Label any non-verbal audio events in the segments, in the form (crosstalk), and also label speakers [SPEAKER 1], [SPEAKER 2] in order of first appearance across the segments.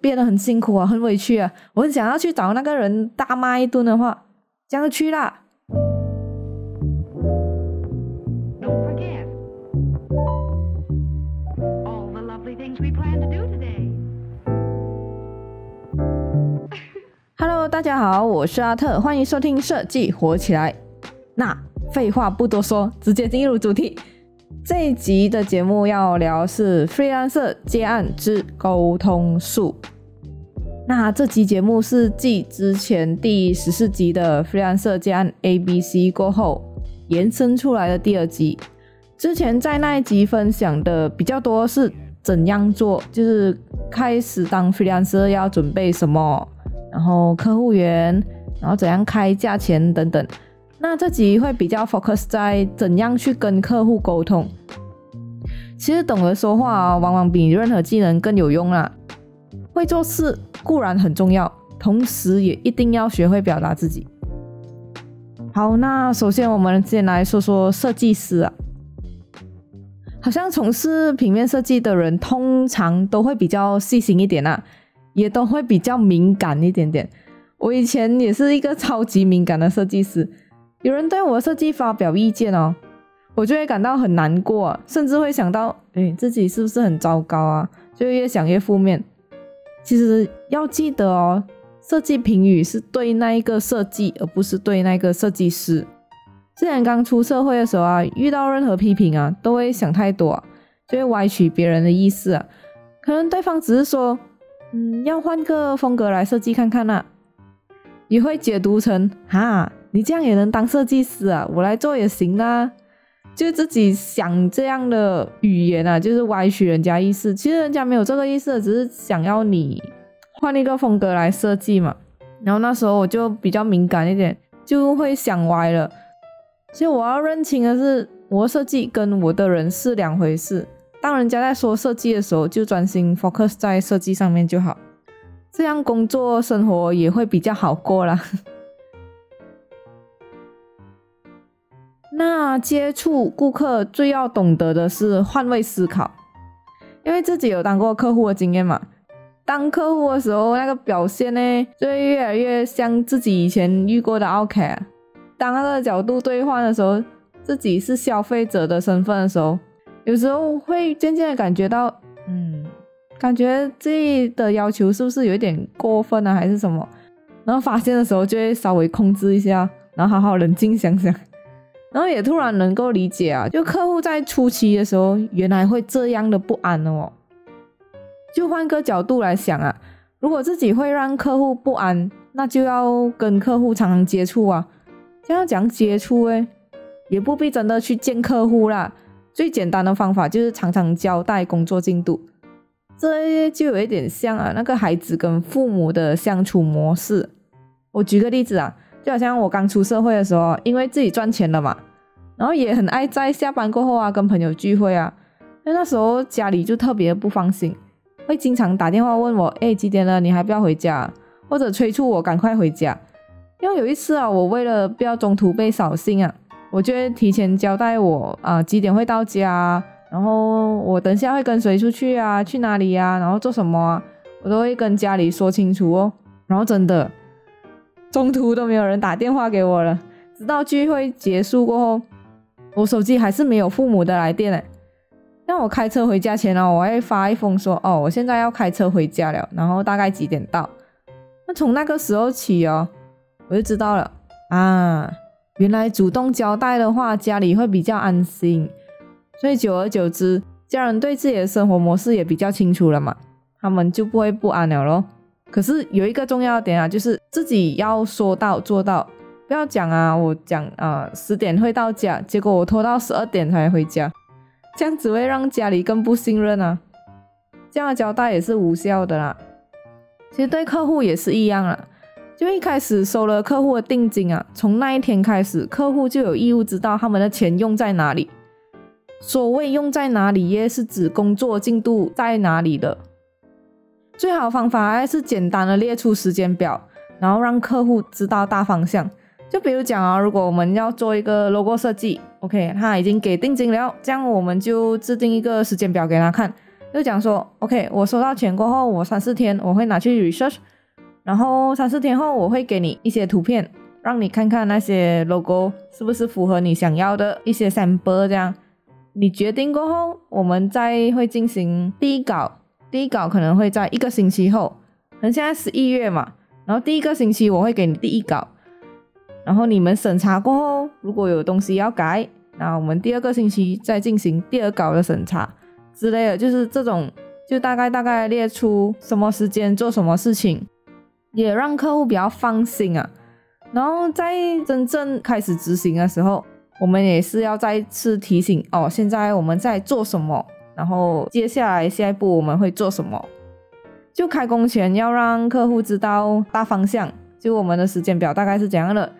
[SPEAKER 1] 变得很辛苦啊，很委屈啊。我很想要去找那个人大骂一顿的话，这样就去啦。Hello，大家好，我是阿特，欢迎收听设计火起来。那废话不多说，直接进入主题。这一集的节目要聊是 freelancer 接案之沟通术。那这集节目是继之前第十四集的 freelancer 接案 A B C 过后延伸出来的第二集。之前在那一集分享的比较多是怎样做，就是开始当 freelancer 要准备什么，然后客户源，然后怎样开价钱等等。那这集会比较 focus 在怎样去跟客户沟通。其实懂得说话啊，往往比任何技能更有用啦。会做事固然很重要，同时也一定要学会表达自己。好，那首先我们先来说说设计师啊。好像从事平面设计的人，通常都会比较细心一点啊，也都会比较敏感一点点。我以前也是一个超级敏感的设计师，有人对我的设计发表意见哦，我就会感到很难过，甚至会想到，哎，自己是不是很糟糕啊？就越想越负面。其实要记得哦，设计评语是对那一个设计，而不是对那个设计师。之前刚出社会的时候啊，遇到任何批评啊，都会想太多，就会歪曲别人的意思。可能对方只是说，嗯，要换个风格来设计看看呐，也会解读成，哈，你这样也能当设计师啊？我来做也行啊。就自己想这样的语言啊，就是歪曲人家意思。其实人家没有这个意思，只是想要你换一个风格来设计嘛。然后那时候我就比较敏感一点，就会想歪了。所以我要认清的是，我设计跟我的人是两回事。当人家在说设计的时候，就专心 focus 在设计上面就好，这样工作生活也会比较好过啦。那接触顾客最要懂得的是换位思考，因为自己有当过客户的经验嘛。当客户的时候，那个表现呢，就会越来越像自己以前遇过的 OK。当那个角度兑换的时候，自己是消费者的身份的时候，有时候会渐渐的感觉到，嗯，感觉自己的要求是不是有一点过分啊，还是什么？然后发现的时候就会稍微控制一下，然后好好冷静想想，然后也突然能够理解啊，就客户在初期的时候原来会这样的不安哦。就换个角度来想啊，如果自己会让客户不安，那就要跟客户常常接触啊。这样讲接触诶，也不必真的去见客户啦。最简单的方法就是常常交代工作进度，这就有一点像啊那个孩子跟父母的相处模式。我举个例子啊，就好像我刚出社会的时候，因为自己赚钱了嘛，然后也很爱在下班过后啊跟朋友聚会啊，那那时候家里就特别不放心，会经常打电话问我，哎几点了？你还不要回家，或者催促我赶快回家。因为有一次啊，我为了不要中途被扫兴啊，我就会提前交代我啊几点会到家，然后我等下会跟谁出去啊，去哪里呀，然后做什么？啊，我都会跟家里说清楚哦。然后真的中途都没有人打电话给我了，直到聚会结束过后，我手机还是没有父母的来电嘞。让我开车回家前呢，我会发一封说哦，我现在要开车回家了，然后大概几点到？那从那个时候起哦。我就知道了啊，原来主动交代的话，家里会比较安心，所以久而久之，家人对自己的生活模式也比较清楚了嘛，他们就不会不安了咯。可是有一个重要点啊，就是自己要说到做到，不要讲啊，我讲啊十点会到家，结果我拖到十二点才回家，这样只会让家里更不信任啊，这样的交代也是无效的啦。其实对客户也是一样啊。就一开始收了客户的定金啊，从那一天开始，客户就有义务知道他们的钱用在哪里。所谓用在哪里，也是指工作进度在哪里的。最好方法还是简单的列出时间表，然后让客户知道大方向。就比如讲啊，如果我们要做一个 logo 设计，OK，他已经给定金了，这样我们就制定一个时间表给他看。就讲说，OK，我收到钱过后，我三四天我会拿去 research，然后三四天后我会给你一些图片，让你看看那些 logo 是不是符合你想要的一些 sample，这样你决定过后，我们再会进行第一稿，第一稿可能会在一个星期后，可能现在十一月嘛，然后第一个星期我会给你第一稿，然后你们审查过后，如果有东西要改，那我们第二个星期再进行第二稿的审查。之类的，就是这种，就大概大概列出什么时间做什么事情，也让客户比较放心啊。然后在真正开始执行的时候，我们也是要再次提醒哦，现在我们在做什么，然后接下来下一步我们会做什么。就开工前要让客户知道大方向，就我们的时间表大概是怎样的。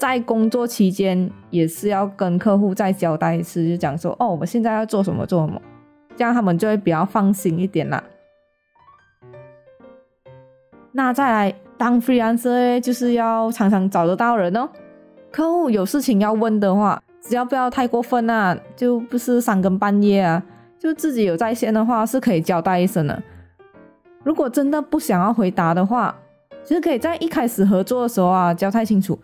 [SPEAKER 1] 在工作期间也是要跟客户再交代一次，就讲说哦，我们现在要做什么做什么。这样他们就会比较放心一点啦。那再来当 freelancer 就是要常常找得到人哦。客户有事情要问的话，只要不要太过分啊，就不是三更半夜啊，就自己有在线的话是可以交代一声的。如果真的不想要回答的话，其实可以在一开始合作的时候啊交代清楚。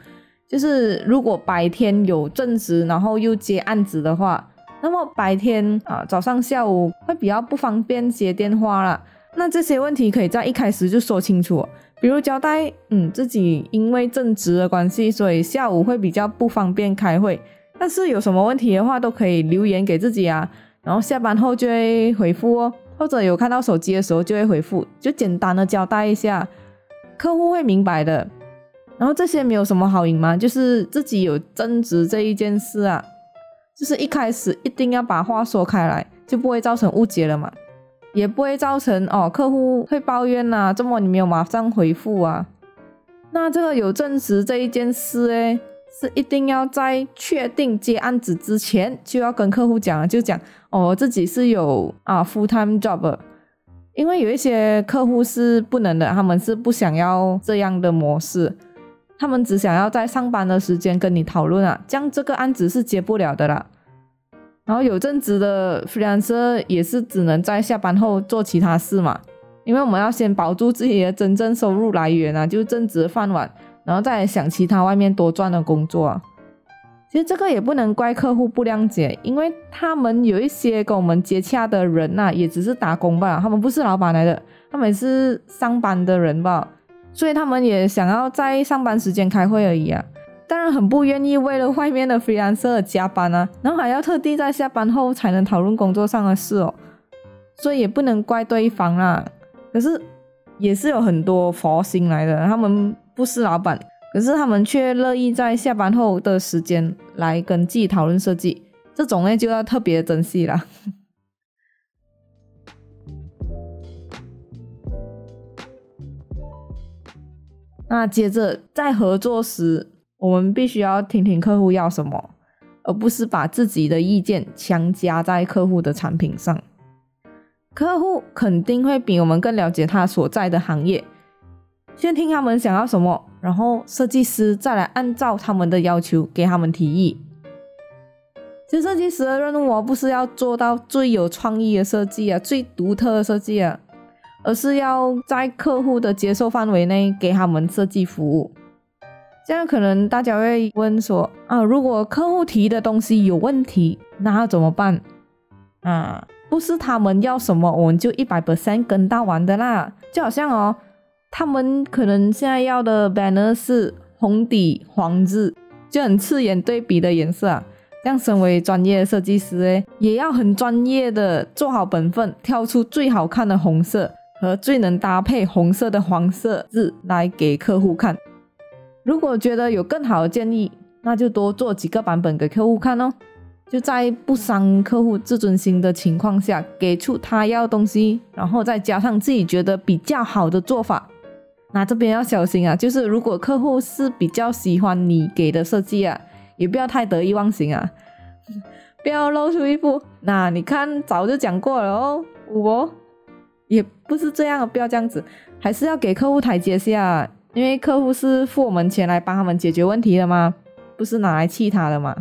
[SPEAKER 1] 就是如果白天有正职，然后又接案子的话。那么白天啊，早上、下午会比较不方便接电话啦。那这些问题可以在一开始就说清楚，比如交代，嗯，自己因为正职的关系，所以下午会比较不方便开会。但是有什么问题的话，都可以留言给自己啊，然后下班后就会回复哦，或者有看到手机的时候就会回复，就简单的交代一下，客户会明白的。然后这些没有什么好隐瞒，就是自己有正职这一件事啊。就是一开始一定要把话说开来，就不会造成误解了嘛，也不会造成哦客户会抱怨呐，这么你没有马上回复啊。那这个有证实这一件事诶，是一定要在确定接案子之前就要跟客户讲，就讲哦自己是有啊 full time job，因为有一些客户是不能的，他们是不想要这样的模式。他们只想要在上班的时间跟你讨论啊，这样这个案子是接不了的啦。然后有正职的 freelancer 也是只能在下班后做其他事嘛，因为我们要先保住自己的真正收入来源啊，就正职饭碗，然后再想其他外面多赚的工作。其实这个也不能怪客户不谅解，因为他们有一些跟我们接洽的人呐，也只是打工吧，他们不是老板来的，他们是上班的人吧。所以他们也想要在上班时间开会而已啊，当然很不愿意为了外面的 freelancer 加班啊，然后还要特地在下班后才能讨论工作上的事哦，所以也不能怪对方啦。可是也是有很多佛心来的，他们不是老板，可是他们却乐意在下班后的时间来跟自己讨论设计，这种呢就要特别珍惜了。(laughs) 那接着在合作时，我们必须要听听客户要什么，而不是把自己的意见强加在客户的产品上。客户肯定会比我们更了解他所在的行业，先听他们想要什么，然后设计师再来按照他们的要求给他们提议。其实设计师的任务，不是要做到最有创意的设计啊，最独特的设计啊。而是要在客户的接受范围内给他们设计服务，这样可能大家会问说啊，如果客户提的东西有问题，那要怎么办？啊，不是他们要什么我们就一百 percent 跟到完的啦，就好像哦，他们可能现在要的 banner 是红底黄字，就很刺眼对比的颜色啊。这样身为专业设计师诶，也要很专业的做好本分，挑出最好看的红色。和最能搭配红色的黄色字来给客户看。如果觉得有更好的建议，那就多做几个版本给客户看哦。就在不伤客户自尊心的情况下，给出他要的东西，然后再加上自己觉得比较好的做法。那这边要小心啊，就是如果客户是比较喜欢你给的设计啊，也不要太得意忘形啊，不要露出一副那你看早就讲过了哦，我。也不是这样，不要这样子，还是要给客户台阶下，因为客户是付我们钱来帮他们解决问题的嘛？不是拿来气他的嘛？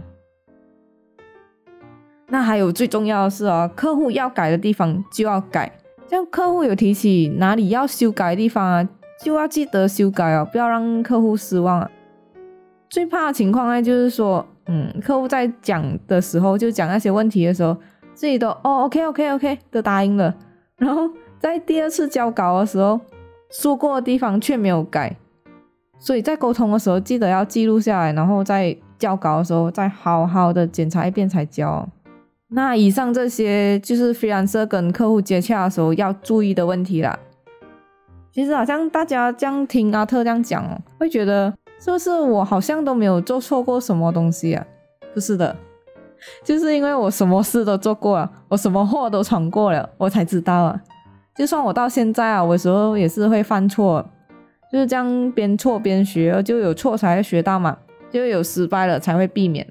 [SPEAKER 1] 那还有最重要的是哦，客户要改的地方就要改，像客户有提起哪里要修改的地方啊，就要记得修改哦，不要让客户失望啊。最怕的情况呢，就是说，嗯，客户在讲的时候，就讲那些问题的时候，自己都哦，OK OK OK 都答应了，然后在第二次交稿的时候，说过的地方却没有改，所以在沟通的时候，记得要记录下来，然后在交稿的时候再好好的检查一遍才交。那以上这些就是非常在跟客户接洽的时候要注意的问题啦。其实好像大家这样听阿特这样讲哦，会觉得是不是我好像都没有做错过什么东西啊？不是的，就是因为我什么事都做过了，我什么祸都闯过了，我才知道啊。就算我到现在啊，我有时候也是会犯错，就是这样边错边学，就有错才会学到嘛，就有失败了才会避免。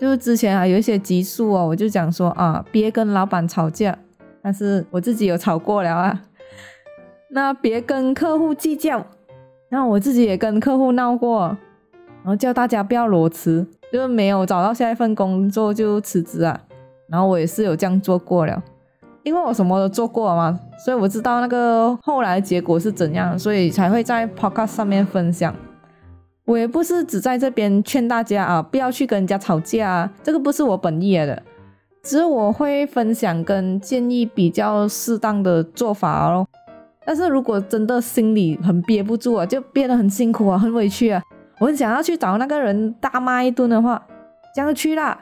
[SPEAKER 1] 就是之前啊有一些集数哦，我就讲说啊，别跟老板吵架，但是我自己有吵过了啊。那别跟客户计较，那我自己也跟客户闹过，然后叫大家不要裸辞，就是没有找到下一份工作就辞职啊。然后我也是有这样做过了，因为我什么都做过嘛，所以我知道那个后来结果是怎样，所以才会在 Podcast 上面分享。我也不是只在这边劝大家啊，不要去跟人家吵架啊，这个不是我本意的，只是我会分享跟建议比较适当的做法哦。但是如果真的心里很憋不住啊，就憋得很辛苦啊，很委屈啊，我很想要去找那个人大骂一顿的话，这样去啦。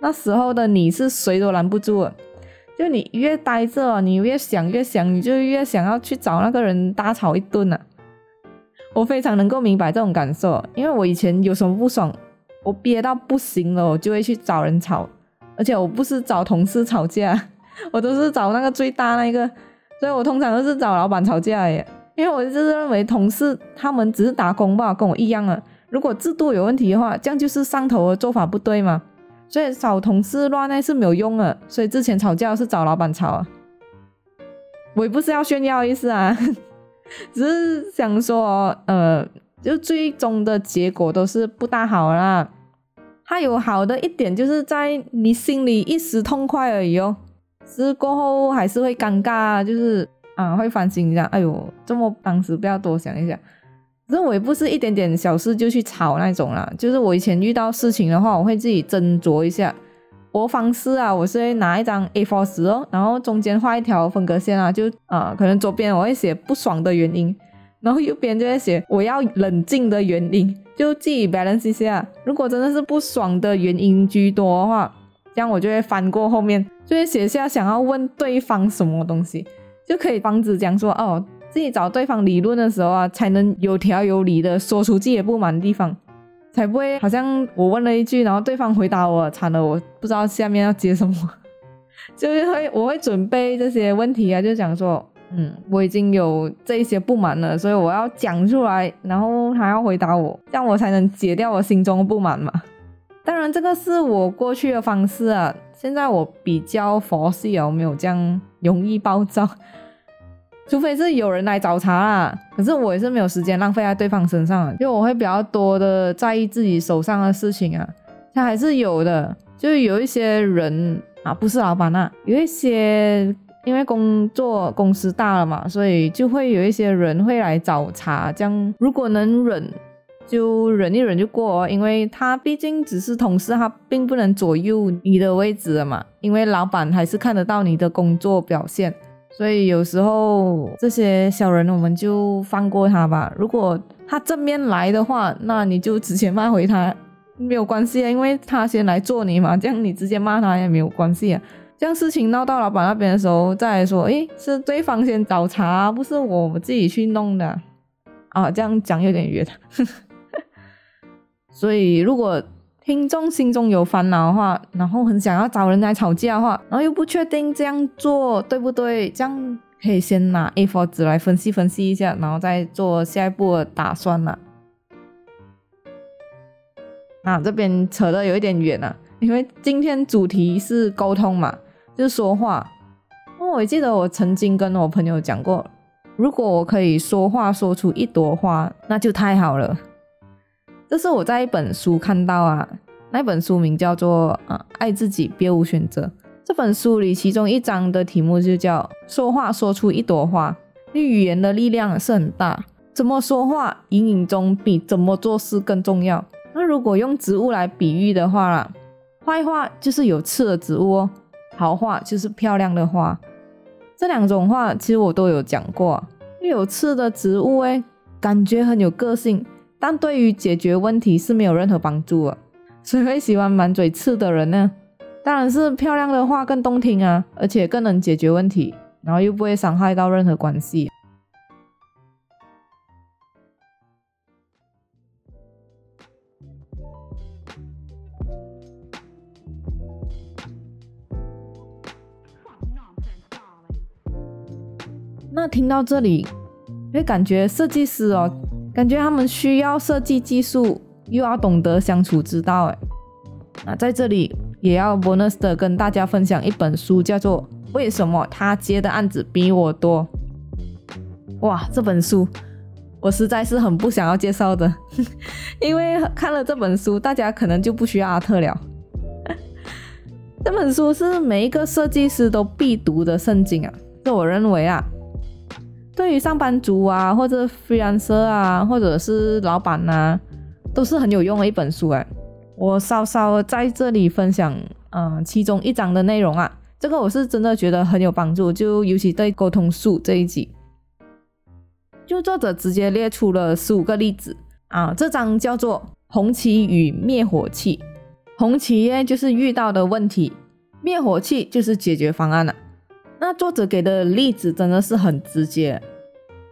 [SPEAKER 1] 那时候的你是谁都拦不住，就你越待着，你越想越想，你就越想要去找那个人大吵一顿啊。我非常能够明白这种感受，因为我以前有什么不爽，我憋到不行了，我就会去找人吵，而且我不是找同事吵架，我都是找那个最大那个，所以我通常都是找老板吵架耶，因为我就是认为同事他们只是打工吧，跟我一样啊。如果制度有问题的话，这样就是上头的做法不对嘛，所以找同事乱那是没有用的，所以之前吵架是找老板吵啊。我也不是要炫耀意思啊。(laughs) 只是想说，呃，就最终的结果都是不大好啦。它有好的一点，就是在你心里一时痛快而已哦。是过后还是会尴尬，就是啊，会反省一下。哎呦，这么当时不要多想一下。可是我也不是一点点小事就去吵那种啦。就是我以前遇到事情的话，我会自己斟酌一下。我方式啊，我是会拿一张 A4 纸哦，然后中间画一条分隔线啊，就啊，可能左边我会写不爽的原因，然后右边就会写我要冷静的原因，就自己 balance 一下。如果真的是不爽的原因居多的话，这样我就会翻过后面，就会写下想要问对方什么东西，就可以防止讲说哦，自己找对方理论的时候啊，才能有条有理的说出自己的不满的地方。才不会好像我问了一句，然后对方回答我，惨了，我不知道下面要接什么，(laughs) 就是会我会准备这些问题啊，就讲说，嗯，我已经有这一些不满了，所以我要讲出来，然后他要回答我，这样我才能解掉我心中的不满嘛。当然，这个是我过去的方式啊，现在我比较佛系啊，我没有这样容易暴躁。除非是有人来找茬啦，可是我也是没有时间浪费在对方身上，因为我会比较多的在意自己手上的事情啊。他还是有的，就是有一些人啊，不是老板啊，有一些因为工作公司大了嘛，所以就会有一些人会来找茬。这样如果能忍，就忍一忍就过哦，因为他毕竟只是同事，他并不能左右你的位置了嘛，因为老板还是看得到你的工作表现。所以有时候这些小人，我们就放过他吧。如果他正面来的话，那你就直接骂回他，没有关系啊，因为他先来做你嘛，这样你直接骂他也没有关系啊。这样事情闹到老板那边的时候，再说，诶，是对方先找茬，不是我自己去弄的 (laughs) 啊。这样讲有点远。所以如果。听众心中有烦恼的话，然后很想要找人来吵架的话，然后又不确定这样做对不对，这样可以先拿 A4 纸来分析分析一下，然后再做下一步的打算了。啊，这边扯的有一点远了，因为今天主题是沟通嘛，就是说话。哦，我记得我曾经跟我朋友讲过，如果我可以说话说出一朵花，那就太好了。这是我在一本书看到啊，那本书名叫做《啊爱自己，别无选择》。这本书里其中一章的题目就叫“说话说出一朵花”。你语言的力量是很大，怎么说话隐隐中比怎么做事更重要。那如果用植物来比喻的话啦，坏话就是有刺的植物哦，好话就是漂亮的花。这两种话其实我都有讲过。有刺的植物诶，感觉很有个性，但对于解决问题是没有任何帮助的。谁会喜欢满嘴刺的人呢？当然是漂亮的话更动听啊，而且更能解决问题，然后又不会伤害到任何关系。那听到这里，会感觉设计师哦，感觉他们需要设计技术，又要懂得相处之道。哎，那在这里也要 bonus 的跟大家分享一本书，叫做《为什么他接的案子比我多》。哇，这本书我实在是很不想要介绍的，(laughs) 因为看了这本书，大家可能就不需要阿特了。(laughs) 这本书是每一个设计师都必读的圣经啊，这我认为啊。对于上班族啊，或者 freelancer 啊，或者是老板呐，都是很有用的一本书哎。我稍稍在这里分享，嗯，其中一章的内容啊，这个我是真的觉得很有帮助，就尤其对沟通术这一集，就作者直接列出了十五个例子啊。这章叫做红旗与灭火器，红旗呢就是遇到的问题，灭火器就是解决方案了。那作者给的例子真的是很直接。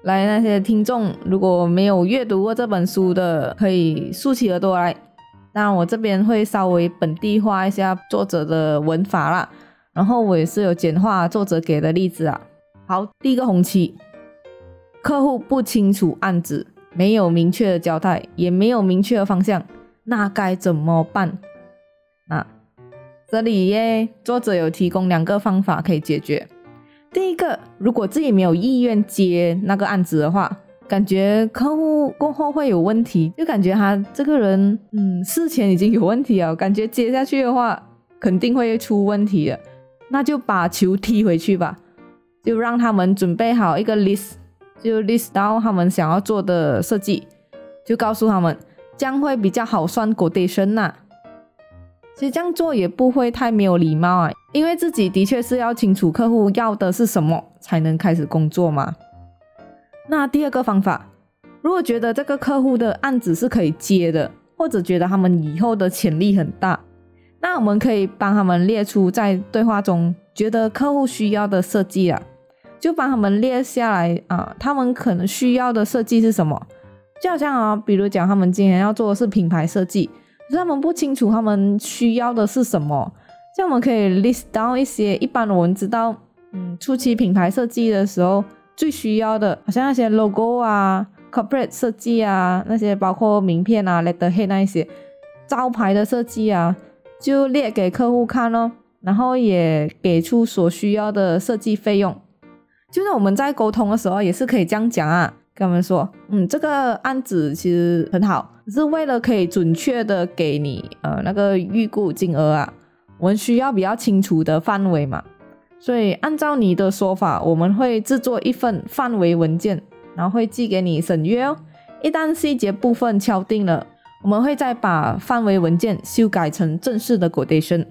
[SPEAKER 1] 来，那些听众如果没有阅读过这本书的，可以竖起耳朵来。那，我这边会稍微本地化一下作者的文法啦，然后我也是有简化作者给的例子啊。好，第一个红旗，客户不清楚案子，没有明确的交代，也没有明确的方向，那该怎么办？那这里耶，作者有提供两个方法可以解决。第一个，如果自己没有意愿接那个案子的话，感觉客户过后会有问题，就感觉他这个人，嗯，事前已经有问题了，感觉接下去的话肯定会出问题的，那就把球踢回去吧，就让他们准备好一个 list，就 list 到他们想要做的设计，就告诉他们这样会比较好算 quotation 呐。其实这样做也不会太没有礼貌啊，因为自己的确是要清楚客户要的是什么，才能开始工作嘛。那第二个方法，如果觉得这个客户的案子是可以接的，或者觉得他们以后的潜力很大，那我们可以帮他们列出在对话中觉得客户需要的设计啊，就帮他们列下来啊，他们可能需要的设计是什么？就好像啊，比如讲他们今天要做的是品牌设计。他们不清楚他们需要的是什么，这样我们可以 list down 一些一般我们知道，嗯，初期品牌设计的时候最需要的，好像那些 logo 啊、corporate 设计啊，那些包括名片啊、letterhead 那一些招牌的设计啊，就列给客户看咯，然后也给出所需要的设计费用。就是我们在沟通的时候也是可以这样讲啊。跟他们说，嗯，这个案子其实很好，只是为了可以准确的给你呃那个预估金额啊，我们需要比较清楚的范围嘛，所以按照你的说法，我们会制作一份范围文件，然后会寄给你审阅哦。一旦细节部分敲定了，我们会再把范围文件修改成正式的 quotation。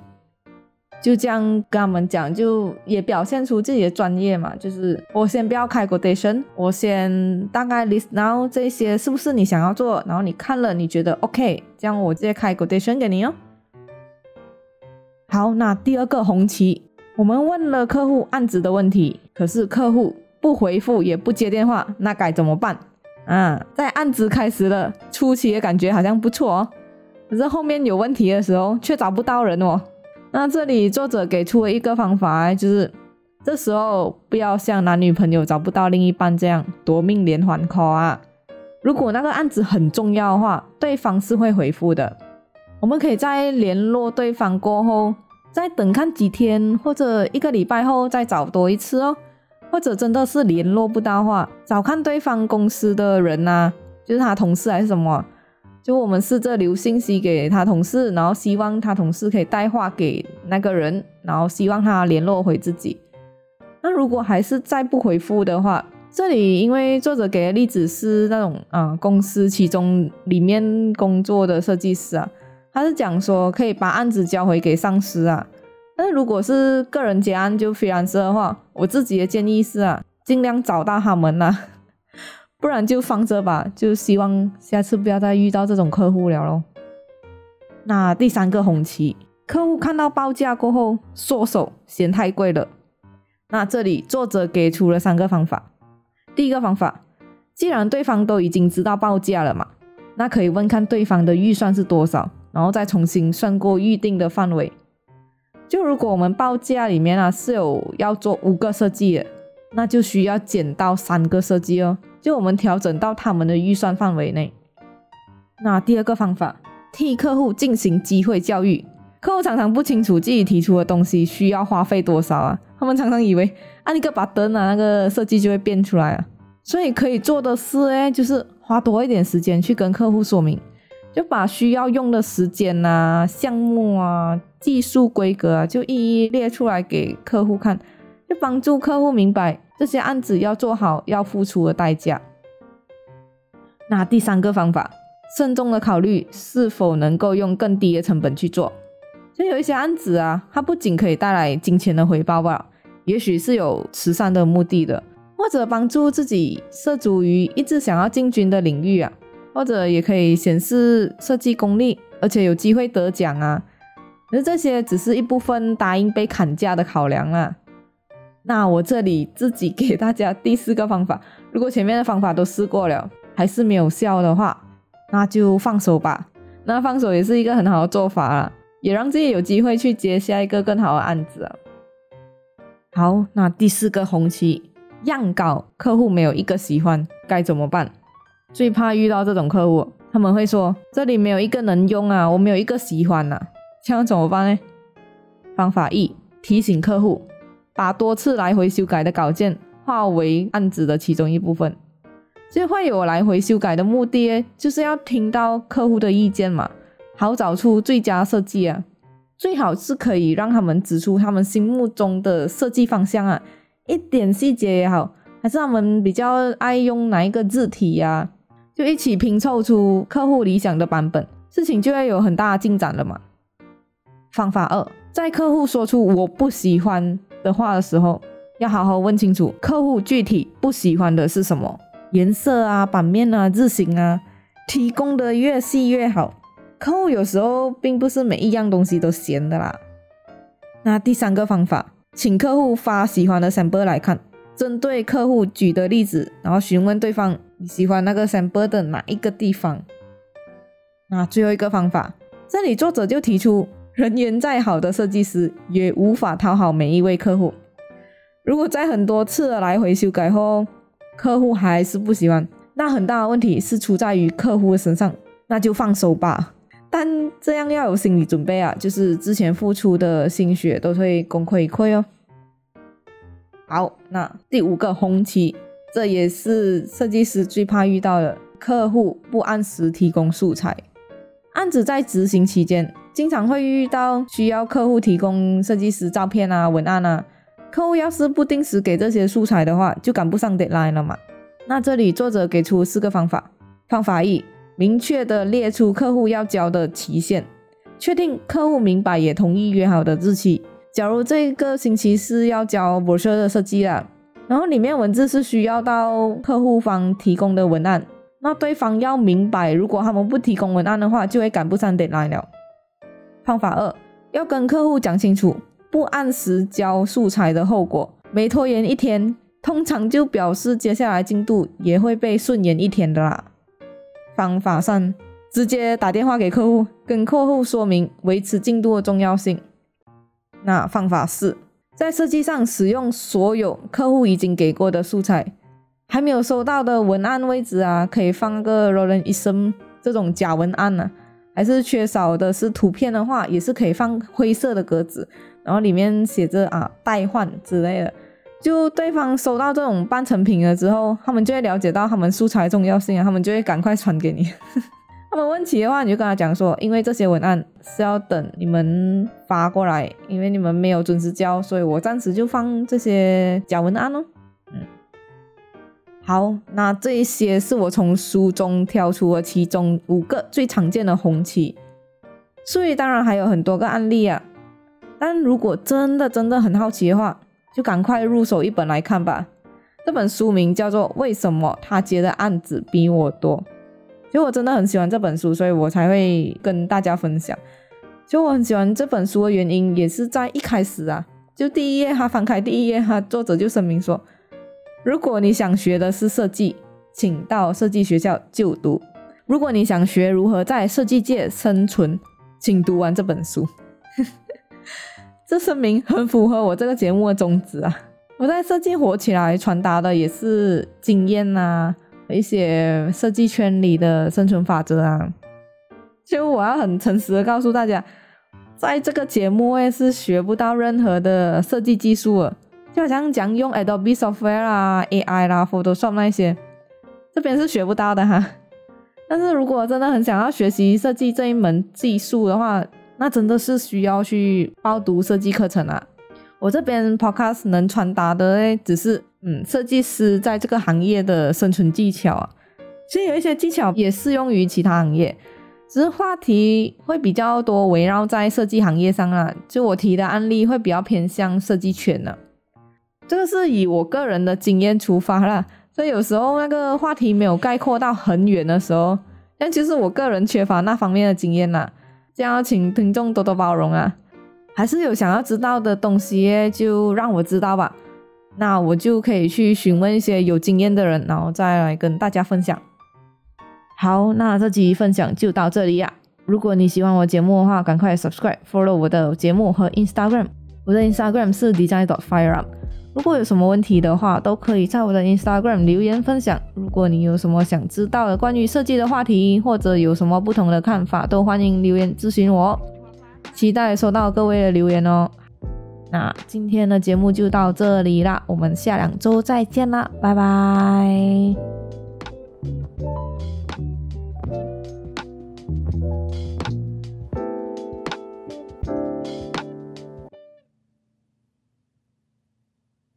[SPEAKER 1] 就这样跟他们讲，就也表现出自己的专业嘛。就是我先不要开 quotation，我先大概 list now 这些是不是你想要做，然后你看了你觉得 OK，这样我直接开 quotation 给你哦。好，那第二个红旗，我们问了客户案子的问题，可是客户不回复也不接电话，那该怎么办？啊，在案子开始了初期的感觉好像不错哦，可是后面有问题的时候却找不到人哦。那这里作者给出了一个方法，就是这时候不要像男女朋友找不到另一半这样夺命连环 call 啊。如果那个案子很重要的话，对方是会回复的。我们可以在联络对方过后，再等看几天或者一个礼拜后再找多一次哦。或者真的是联络不到话，找看对方公司的人呐，就是他同事还是什么。就我们试着留信息给他同事，然后希望他同事可以带话给那个人，然后希望他联络回自己。那如果还是再不回复的话，这里因为作者给的例子是那种啊公司其中里面工作的设计师啊，他是讲说可以把案子交回给上司啊。但是如果是个人结案就非常事的话，我自己的建议是啊，尽量找到他们呐、(laughs) 不然就放着吧。就希望下次不要再遇到这种客户了咯。那第三个红旗，客户看到报价过后缩手，嫌太贵了。那这里作者给出了三个方法。第一个方法，既然对方都已经知道报价了嘛，那可以问看对方的预算是多少，然后再重新算过预定的范围。就如果我们报价里面啊是有要做五个设计的，那就需要减到三个设计哦，就我们调整到他们的预算范围内。那第二个方法，替客户进行机会教育。客户常常不清楚自己提出的东西需要花费多少啊，他们常常以为按一个把灯啊，那个设计就会变出来啊。所以可以做的事哎，就是花多一点时间去跟客户说明，就把需要用的时间啊、项目啊、技术规格啊，就一一列出来给客户看，就帮助客户明白这些案子要做好要付出的代价。那第三个方法，慎重的考虑是否能够用更低的成本去做。就有一些案子啊，它不仅可以带来金钱的回报吧，也许是有慈善的目的的，或者帮助自己涉足于一直想要进军的领域啊，或者也可以显示设计功力，而且有机会得奖啊。而这些只是一部分答应被砍价的考量啊。那我这里自己给大家第四个方法，如果前面的方法都试过了，还是没有效的话，那就放手吧。那放手也是一个很好的做法啦。也让自己有机会去接下一个更好的案子啊。好，那第四个红旗，样稿客户没有一个喜欢，该怎么办？最怕遇到这种客户，他们会说这里没有一个能用啊，我没有一个喜欢呐、这样怎么办呢？方法一，提醒客户，把多次来回修改的稿件化为案子的其中一部分。所以会有来回修改的目的，就是要听到客户的意见嘛。好找出最佳设计啊，最好是可以让他们指出他们心目中的设计方向啊，一点细节也好，还是他们比较爱用哪一个字体呀、就一起拼凑出客户理想的版本，事情就会有很大的进展了嘛。方法二，在客户说出我不喜欢的话的时候，要好好问清楚客户具体不喜欢的是什么，颜色啊、版面啊、字型啊，提供的越细越好。客户有时候并不是每一样东西都嫌的啦。那第三个方法，请客户发喜欢的 sample 来看，针对客户举的例子，然后询问对方你喜欢那个 sample 的哪一个地方。那最后一个方法，这里作者就提出，人缘再好的设计师也无法讨好每一位客户。如果在很多次的来回修改后，客户还是不喜欢，那很大的问题是出在于客户的身上，那就放手吧。但这样要有心理准备啊，就是之前付出的心血都会功亏一篑哦。好，那第五个红旗，这也是设计师最怕遇到的，客户不按时提供素材。案子在执行期间，经常会遇到需要客户提供设计师照片啊、文案啊，客户要是不定时给这些素材的话，就赶不上 deadline 了嘛。那这里作者给出四个方法，方法一。明确的列出客户要交的期限，确定客户明白也同意约好的日期。假如这个星期是要交 brochure 的设计啦，然后里面文字是需要到客户方提供的文案，那对方要明白，如果他们不提供文案的话，就会赶不上 deadline 了。方法二，要跟客户讲清楚，不按时交素材的后果，每拖延一天，通常就表示接下来进度也会被顺延一天的啦。方法三，直接打电话给客户，跟客户说明维持进度的重要性。那方法四，在设计上使用所有客户已经给过的素材，还没有收到的文案位置啊，可以放个 Roland-Ism 这种假文案呢、还是缺少的是图片的话，也是可以放灰色的格子，然后里面写着啊代换之类的。就对方收到这种半成品了之后，他们就会了解到他们素材重要性啊，他们就会赶快传给你。他们问起的话，你就跟他讲说，因为这些文案是要等你们发过来，因为你们没有准时交，所以我暂时就放这些假文案哦。嗯，好，那这一些是我从书中挑出了其中五个最常见的红旗，所以当然还有很多个案例啊。但如果真的真的很好奇的话，就赶快入手一本来看吧。这本书名叫做《为什么他接的案子比我多》。因为我真的很喜欢这本书，所以我才会跟大家分享。就我很喜欢这本书的原因，也是在一开始啊，就第一页，他翻开第一页，他作者就声明说：如果你想学的是设计，请到设计学校就读；如果你想学如何在设计界生存，请读完这本书。(laughs) 这声明很符合我这个节目的宗旨啊！我在设计火起来传达的也是经验呐，一些设计圈里的生存法则啊。就我要很诚实的告诉大家，在这个节目我也是学不到任何的设计技术了，就好像讲用 Adobe Software 啦、AI 啦、Photoshop 那些，这边是学不到的哈。(laughs) 但是如果真的很想要学习设计这一门技术的话，那真的是需要去报读设计课程啊！我这边 podcast 能传达的诶，只是嗯，设计师在这个行业的生存技巧啊。其实有一些技巧也适用于其他行业，只是话题会比较多围绕在设计行业上啊。就我提的案例会比较偏向设计圈呢。这个是以我个人的经验出发啦，所以有时候那个话题没有概括到很远的时候，但其实我个人缺乏那方面的经验啦。这样请听众多多包容啊！还是有想要知道的东西，就让我知道吧。那我就可以去询问一些有经验的人，然后再来跟大家分享。好，那这集分享就到这里呀。如果你喜欢我节目的话，赶快 subscribe follow 我的节目和 Instagram。我的 Instagram 是 design dot fireup。如果有什么问题的话，都可以在我的 Instagram 留言分享。如果你有什么想知道的关于设计的话题，或者有什么不同的看法，都欢迎留言咨询我。期待收到各位的留言哦。那今天的节目就到这里啦，我们下两周再见啦，拜拜。